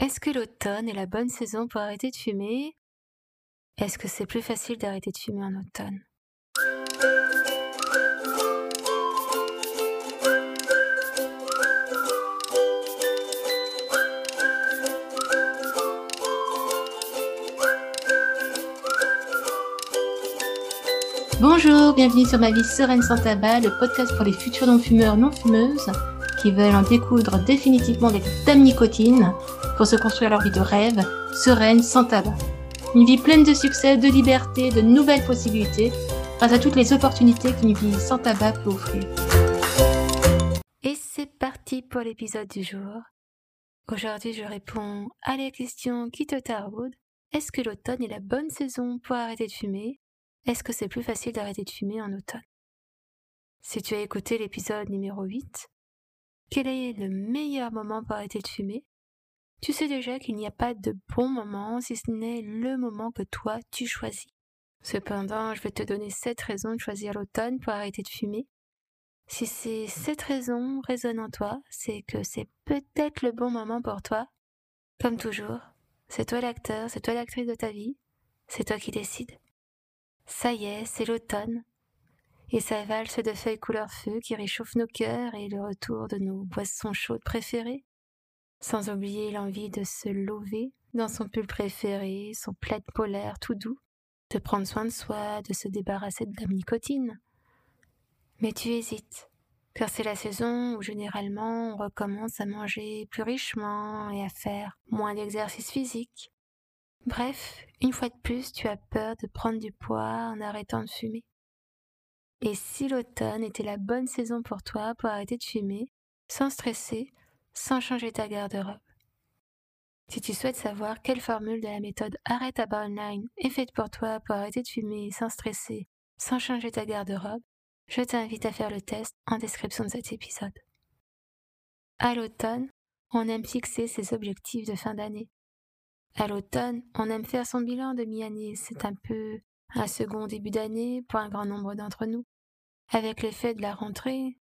Est-ce que l'automne est la bonne saison pour arrêter de fumer? Est-ce que c'est plus facile d'arrêter de fumer en automne? Bonjour, bienvenue sur ma vie sereine sans tabac, le podcast pour les futurs non-fumeurs non-fumeuses qui veulent en découdre définitivement des dames nicotine pour se construire leur vie de rêve, sereine, sans tabac. Une vie pleine de succès, de liberté, de nouvelles possibilités, grâce à toutes les opportunités qu'une vie sans tabac peut offrir. Et c'est parti pour l'épisode du jour. Aujourd'hui, je réponds à la question qui te taraude. Est-ce que l'automne est la bonne saison pour arrêter de fumer? Est-ce que c'est plus facile d'arrêter de fumer en automne? Si tu as écouté l'épisode numéro 8, quel est le meilleur moment pour arrêter de fumer? Tu sais déjà qu'il n'y a pas de bon moment si ce n'est le moment que toi tu choisis. Cependant, je vais te donner sept raisons de choisir l'automne pour arrêter de fumer. Si ces sept raisons résonnent en toi, c'est que c'est peut-être le bon moment pour toi. Comme toujours, c'est toi l'acteur, c'est toi l'actrice de ta vie, c'est toi qui décides. Ça y est, c'est l'automne. Et sa valse de feuilles couleur feu qui réchauffe nos cœurs et le retour de nos boissons chaudes préférées sans oublier l'envie de se lever dans son pull préféré, son plaid polaire tout doux, de prendre soin de soi, de se débarrasser de la nicotine. Mais tu hésites, car c'est la saison où généralement on recommence à manger plus richement et à faire moins d'exercice physique. Bref, une fois de plus, tu as peur de prendre du poids en arrêtant de fumer. Et si l'automne était la bonne saison pour toi pour arrêter de fumer, sans stresser, sans changer ta garde-robe? Si tu souhaites savoir quelle formule de la méthode Arrête à Online est faite pour toi pour arrêter de fumer sans stresser, sans changer ta garde-robe, je t'invite à faire le test en description de cet épisode. À l'automne, on aime fixer ses objectifs de fin d'année. À l'automne, on aime faire son bilan de mi-année. C'est un peu un second début d'année pour un grand nombre d'entre nous. Avec l'effet de la rentrée,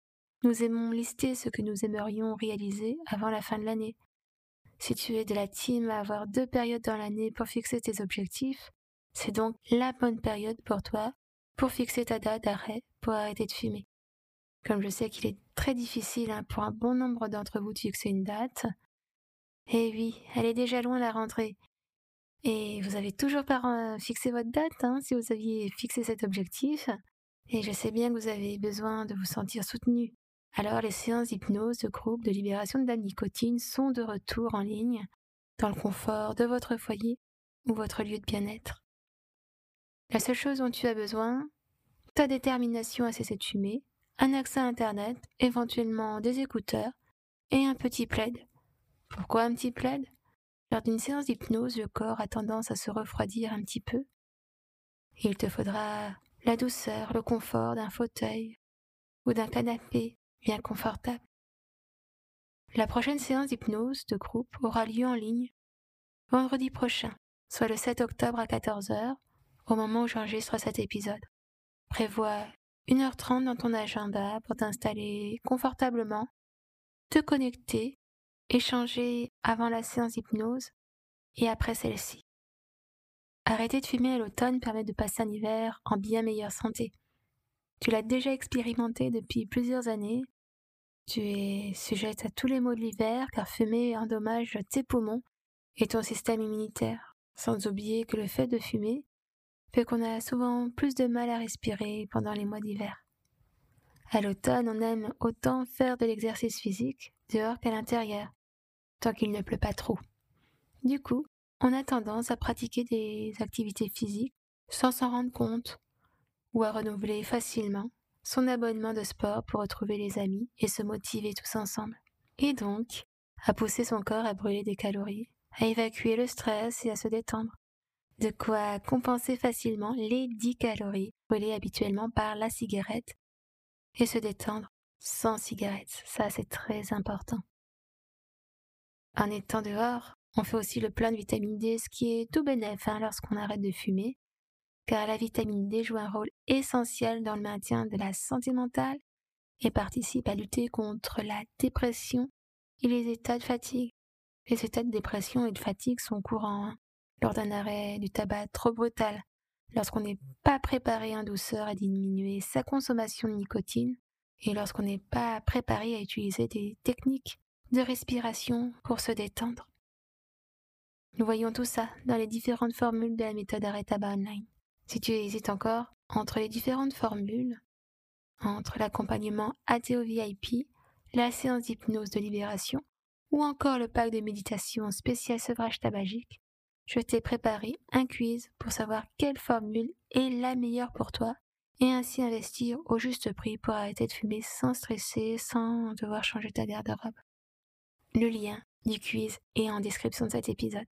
nous aimons lister ce que nous aimerions réaliser avant la fin de l'année. Si tu es de la team à avoir deux périodes dans l'année pour fixer tes objectifs, c'est donc la bonne période pour toi pour fixer ta date d'arrêt pour arrêter de fumer. Comme je sais qu'il est très difficile hein, pour un bon nombre d'entre vous de fixer une date, eh oui, elle est déjà loin la rentrée. Et vous avez toujours pas fixé votre date hein, si vous aviez fixé cet objectif. Et je sais bien que vous avez besoin de vous sentir soutenu alors les séances d'hypnose de groupe de libération de la nicotine sont de retour en ligne dans le confort de votre foyer ou votre lieu de bien-être. La seule chose dont tu as besoin, ta détermination à cesser de fumer, un accès à Internet, éventuellement des écouteurs et un petit plaid. Pourquoi un petit plaid? Lors d'une séance d'hypnose, le corps a tendance à se refroidir un petit peu. Il te faudra la douceur, le confort d'un fauteuil ou d'un canapé bien confortable. La prochaine séance d'hypnose de groupe aura lieu en ligne vendredi prochain, soit le 7 octobre à 14h, au moment où j'enregistre cet épisode. Prévois 1h30 dans ton agenda pour t'installer confortablement, te connecter, échanger avant la séance d'hypnose et après celle-ci. Arrêter de fumer à l'automne permet de passer un hiver en bien meilleure santé. Tu l'as déjà expérimenté depuis plusieurs années. Tu es sujette à tous les maux de l'hiver car fumer endommage tes poumons et ton système immunitaire. Sans oublier que le fait de fumer fait qu'on a souvent plus de mal à respirer pendant les mois d'hiver. À l'automne, on aime autant faire de l'exercice physique dehors qu'à l'intérieur, tant qu'il ne pleut pas trop. Du coup, on a tendance à pratiquer des activités physiques sans s'en rendre compte ou à renouveler facilement son abonnement de sport pour retrouver les amis et se motiver tous ensemble. Et donc, à pousser son corps à brûler des calories, à évacuer le stress et à se détendre. De quoi compenser facilement les 10 calories brûlées habituellement par la cigarette et se détendre sans cigarette. Ça, c'est très important. En étant dehors, on fait aussi le plein de vitamine D, ce qui est tout bénéf hein, lorsqu'on arrête de fumer car la vitamine D joue un rôle essentiel dans le maintien de la santé mentale et participe à lutter contre la dépression et les états de fatigue. Les états de dépression et de fatigue sont courants hein, lors d'un arrêt du tabac trop brutal, lorsqu'on n'est pas préparé en douceur à diminuer sa consommation de nicotine et lorsqu'on n'est pas préparé à utiliser des techniques de respiration pour se détendre. Nous voyons tout ça dans les différentes formules de la méthode arrêt tabac online. Si tu hésites encore entre les différentes formules, entre l'accompagnement ATO VIP, la séance d'hypnose de libération ou encore le pack de méditation spécial sevrage tabagique, je t'ai préparé un quiz pour savoir quelle formule est la meilleure pour toi et ainsi investir au juste prix pour arrêter de fumer sans stresser, sans devoir changer ta garde-robe. Le lien du quiz est en description de cet épisode.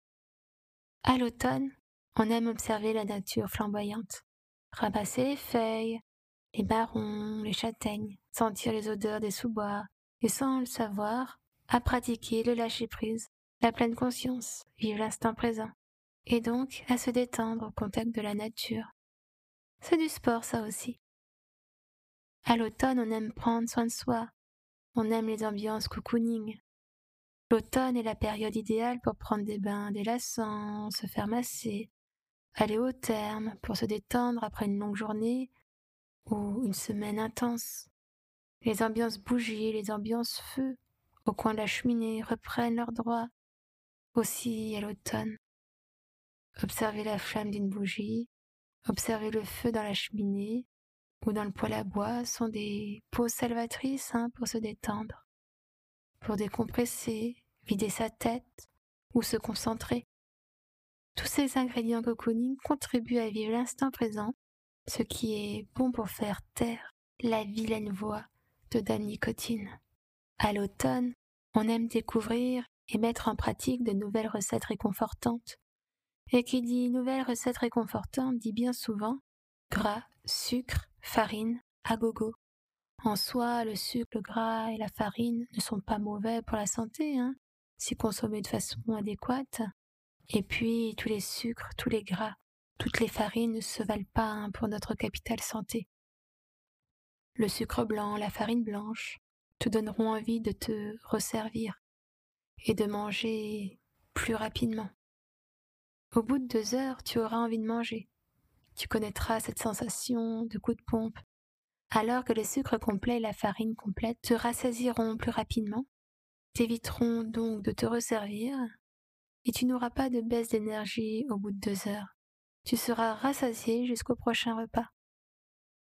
À l'automne, on aime observer la nature flamboyante, ramasser les feuilles, les marrons, les châtaignes, sentir les odeurs des sous-bois, et sans le savoir, à pratiquer le lâcher-prise, la pleine conscience, vivre l'instant présent, et donc à se détendre au contact de la nature, c'est du sport, ça aussi. À l'automne, on aime prendre soin de soi. On aime les ambiances cocooning. L'automne est la période idéale pour prendre des bains délassants, se faire masser, aller au terme pour se détendre après une longue journée ou une semaine intense. Les ambiances bougies, les ambiances feu au coin de la cheminée reprennent leur droit aussi à l'automne. Observez la flamme d'une bougie, Observer le feu dans la cheminée ou dans le poêle à bois sont des pauses salvatrices hein, pour se détendre, pour décompresser, vider sa tête ou se concentrer. Tous ces ingrédients cocooning contribuent à vivre l'instant présent, ce qui est bon pour faire taire la vilaine voix de Dame Nicotine. À l'automne, on aime découvrir et mettre en pratique de nouvelles recettes réconfortantes et qui dit nouvelle recette réconfortante dit bien souvent gras, sucre, farine, à gogo. En soi, le sucre, le gras et la farine ne sont pas mauvais pour la santé, hein, si consommés de façon adéquate. Et puis, tous les sucres, tous les gras, toutes les farines ne se valent pas hein, pour notre capital santé. Le sucre blanc, la farine blanche te donneront envie de te resservir et de manger plus rapidement. Au bout de deux heures, tu auras envie de manger. Tu connaîtras cette sensation de coup de pompe, alors que le sucre complet et la farine complète te rassasieront plus rapidement, t'éviteront donc de te resservir, et tu n'auras pas de baisse d'énergie au bout de deux heures. Tu seras rassasié jusqu'au prochain repas.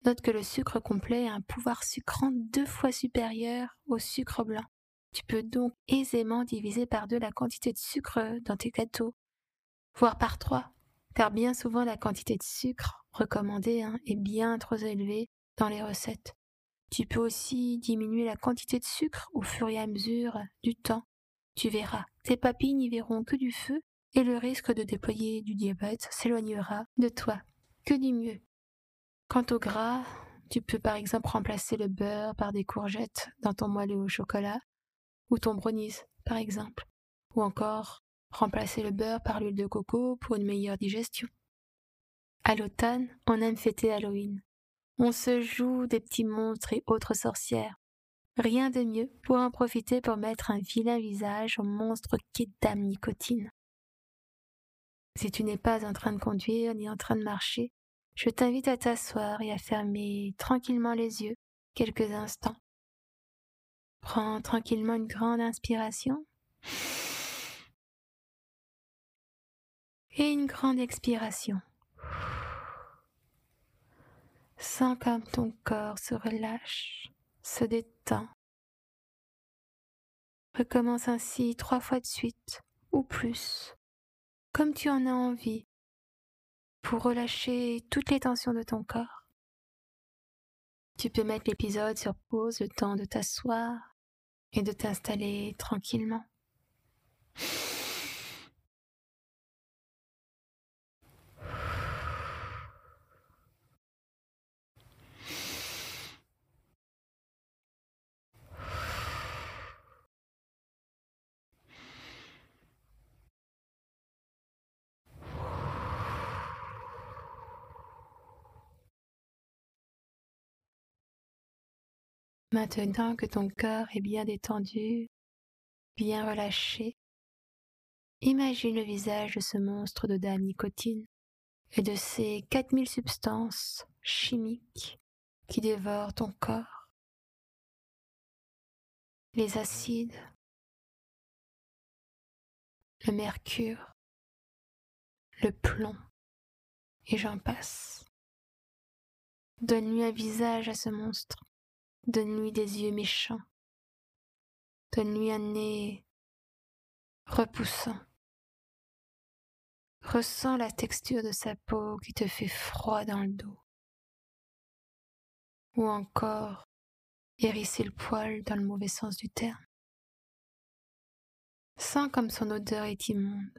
Note que le sucre complet a un pouvoir sucrant deux fois supérieur au sucre blanc. Tu peux donc aisément diviser par deux la quantité de sucre dans tes gâteaux voire par trois, car bien souvent la quantité de sucre recommandée hein, est bien trop élevée dans les recettes. Tu peux aussi diminuer la quantité de sucre au fur et à mesure du temps. Tu verras, tes papilles n'y verront que du feu et le risque de déployer du diabète s'éloignera de toi. Que du mieux. Quant au gras, tu peux par exemple remplacer le beurre par des courgettes dans ton moelleux au chocolat ou ton brownies par exemple, ou encore remplacer le beurre par l'huile de coco pour une meilleure digestion. À l'automne, on aime fêter Halloween. On se joue des petits monstres et autres sorcières. Rien de mieux pour en profiter pour mettre un vilain visage au monstre qu'est Dame Nicotine. Si tu n'es pas en train de conduire ni en train de marcher, je t'invite à t'asseoir et à fermer tranquillement les yeux quelques instants. Prends tranquillement une grande inspiration et une grande expiration. Sens comme ton corps se relâche, se détend. Recommence ainsi trois fois de suite ou plus, comme tu en as envie, pour relâcher toutes les tensions de ton corps. Tu peux mettre l'épisode sur pause le temps de t'asseoir et de t'installer tranquillement. Maintenant que ton cœur est bien détendu, bien relâché, imagine le visage de ce monstre de dame nicotine et de ces 4000 substances chimiques qui dévorent ton corps. Les acides, le mercure, le plomb, et j'en passe. Donne-lui un visage à ce monstre, donne-lui des yeux méchants, donne-lui un nez repoussant. Ressens la texture de sa peau qui te fait froid dans le dos. Ou encore hérisser le poil dans le mauvais sens du terme. Sens comme son odeur est immonde.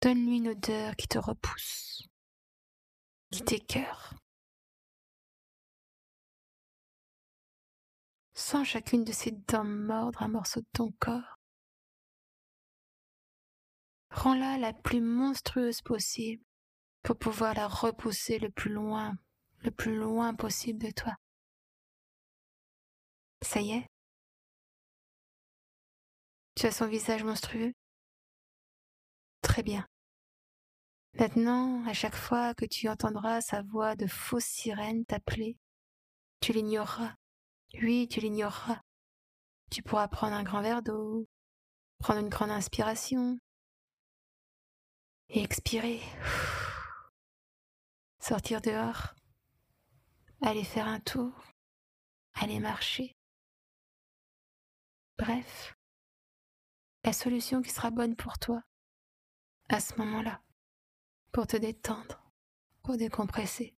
Donne-lui une odeur qui te repousse, qui t'écœure. Sens chacune de ses dents mordre un morceau de ton corps. Rends-la la plus monstrueuse possible pour pouvoir la repousser le plus loin, le plus loin possible de toi. Ça y est? Tu as son visage monstrueux? Très bien. Maintenant, à chaque fois que tu entendras sa voix de fausse sirène t'appeler, tu l'ignoreras. Oui, tu l'ignoreras. Tu pourras prendre un grand verre d'eau, prendre une grande inspiration et expirer. Sortir dehors, aller faire un tour, aller marcher. Bref, la solution qui sera bonne pour toi à ce moment-là, pour te détendre, pour décompresser.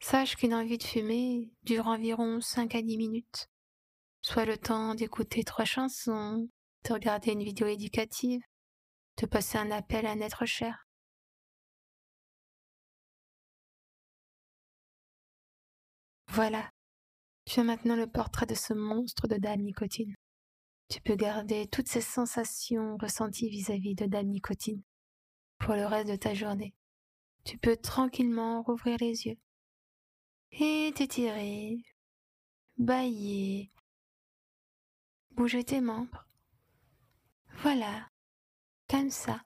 Sache qu'une envie de fumer dure environ 5 à 10 minutes, soit le temps d'écouter trois chansons, de regarder une vidéo éducative, de passer un appel à un être cher. Voilà, tu as maintenant le portrait de ce monstre de dame nicotine. Tu peux garder toutes ces sensations ressenties vis-à-vis de dame nicotine pour le reste de ta journée. Tu peux tranquillement rouvrir les yeux et t'étirer, bailler, bouger tes membres. Voilà, comme ça.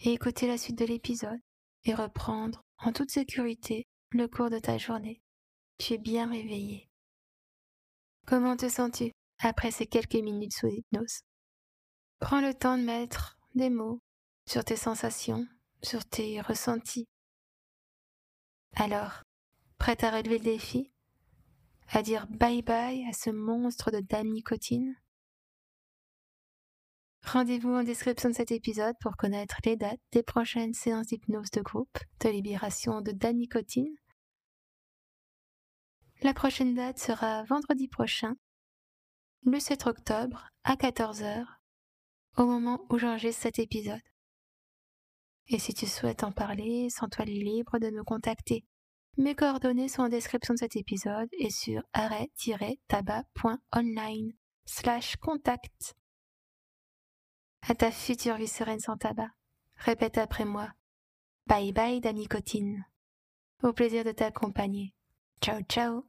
Et écouter la suite de l'épisode et reprendre en toute sécurité le cours de ta journée. Tu es bien réveillé. Comment te sens-tu après ces quelques minutes sous hypnose? Prends le temps de mettre des mots sur tes sensations, sur tes ressentis, alors, prête à relever le défi? À dire bye bye à ce monstre de dame nicotine Rendez-vous en description de cet épisode pour connaître les dates des prochaines séances d'hypnose de groupe de libération de dame nicotine. La prochaine date sera vendredi prochain, le 7 octobre à 14h, au moment où j'enregistre cet épisode. Et si tu souhaites en parler, sens-toi libre de me contacter. Mes coordonnées sont en description de cet épisode et sur arrêt-tabac.online slash contact. À ta future vie sereine sans tabac. Répète après moi. Bye bye, Nicotine. Au plaisir de t'accompagner. Ciao ciao